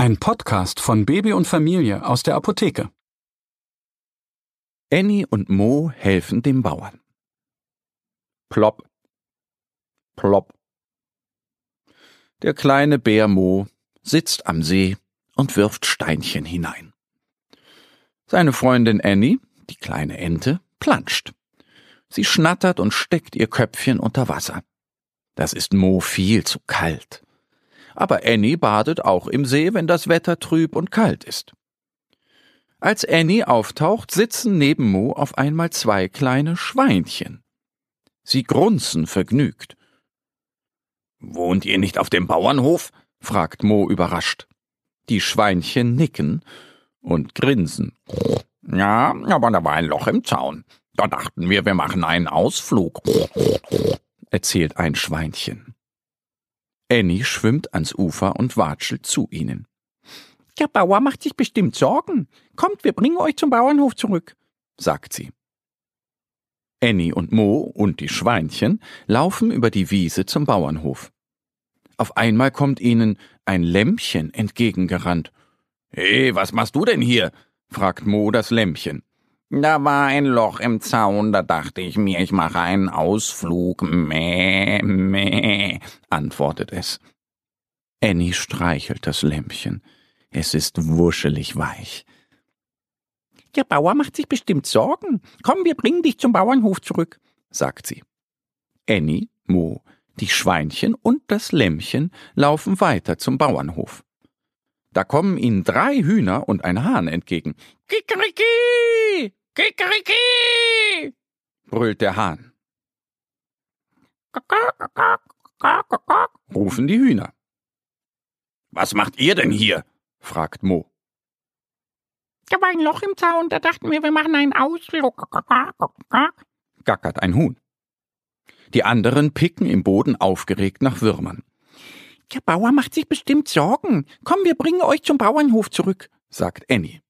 Ein Podcast von Baby und Familie aus der Apotheke. Annie und Mo helfen dem Bauern. Plopp. Plopp. Der kleine Bär Mo sitzt am See und wirft Steinchen hinein. Seine Freundin Annie, die kleine Ente, planscht. Sie schnattert und steckt ihr Köpfchen unter Wasser. Das ist Mo viel zu kalt aber Annie badet auch im See, wenn das Wetter trüb und kalt ist. Als Annie auftaucht, sitzen neben Mo auf einmal zwei kleine Schweinchen. Sie grunzen vergnügt. Wohnt ihr nicht auf dem Bauernhof? fragt Mo überrascht. Die Schweinchen nicken und grinsen. Ja, aber da war ein Loch im Zaun. Da dachten wir, wir machen einen Ausflug, erzählt ein Schweinchen. Annie schwimmt ans Ufer und watschelt zu ihnen. Der Bauer macht sich bestimmt Sorgen. Kommt, wir bringen euch zum Bauernhof zurück, sagt sie. Annie und Mo und die Schweinchen laufen über die Wiese zum Bauernhof. Auf einmal kommt ihnen ein Lämmchen entgegengerannt. Hey, was machst du denn hier? fragt Mo das Lämmchen. Da war ein Loch im Zaun, da dachte ich mir, ich mache einen Ausflug. Mäh, mäh, antwortet es. Annie streichelt das Lämpchen. Es ist wuschelig weich. Der Bauer macht sich bestimmt Sorgen. Komm, wir bringen dich zum Bauernhof zurück, sagt sie. Annie, Mo, die Schweinchen und das Lämmchen laufen weiter zum Bauernhof. Da kommen ihnen drei Hühner und ein Hahn entgegen. Kikeriki! Kikeriki! brüllt der Hahn. rufen die Hühner. Was macht ihr denn hier? fragt Mo. Da war ein Loch im Zaun, da dachten wir, wir machen einen Ausflug. gackert ein Huhn. Die anderen picken im Boden aufgeregt nach Würmern. Der Bauer macht sich bestimmt Sorgen. Komm, wir bringen euch zum Bauernhof zurück, sagt Annie.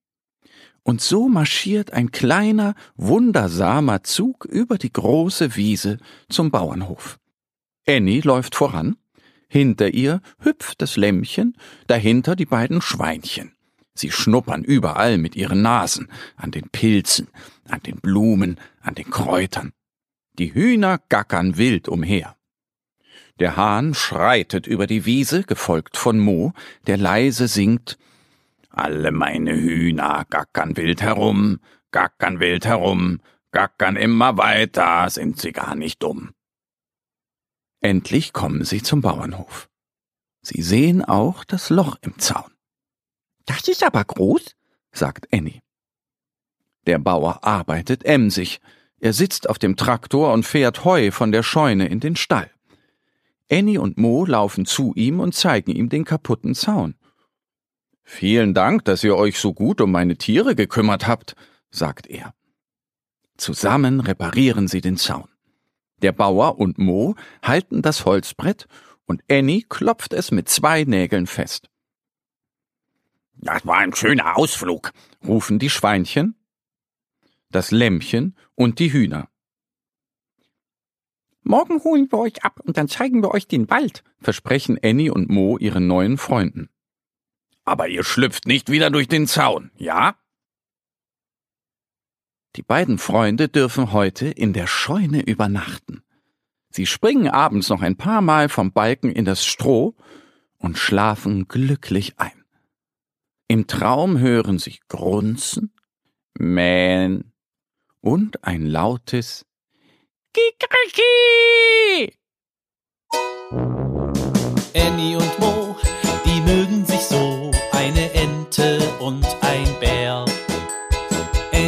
Und so marschiert ein kleiner, wundersamer Zug über die große Wiese zum Bauernhof. Annie läuft voran, hinter ihr hüpft das Lämmchen, dahinter die beiden Schweinchen. Sie schnuppern überall mit ihren Nasen, an den Pilzen, an den Blumen, an den Kräutern. Die Hühner gackern wild umher. Der Hahn schreitet über die Wiese, gefolgt von Mo, der leise singt alle meine Hühner gackern wild herum, gackern wild herum, gackern immer weiter, sind sie gar nicht dumm. Endlich kommen sie zum Bauernhof. Sie sehen auch das Loch im Zaun. Das ist aber groß, sagt Annie. Der Bauer arbeitet emsig. Er sitzt auf dem Traktor und fährt Heu von der Scheune in den Stall. Annie und Mo laufen zu ihm und zeigen ihm den kaputten Zaun. Vielen Dank, dass ihr euch so gut um meine Tiere gekümmert habt, sagt er. Zusammen reparieren sie den Zaun. Der Bauer und Mo halten das Holzbrett und Annie klopft es mit zwei Nägeln fest. Das war ein schöner Ausflug, rufen die Schweinchen, das Lämmchen und die Hühner. Morgen holen wir euch ab und dann zeigen wir euch den Wald, versprechen Annie und Mo ihren neuen Freunden. Aber ihr schlüpft nicht wieder durch den Zaun, ja? Die beiden Freunde dürfen heute in der Scheune übernachten. Sie springen abends noch ein paar Mal vom Balken in das Stroh und schlafen glücklich ein. Im Traum hören sie Grunzen, Mähen und ein lautes Kikeriki.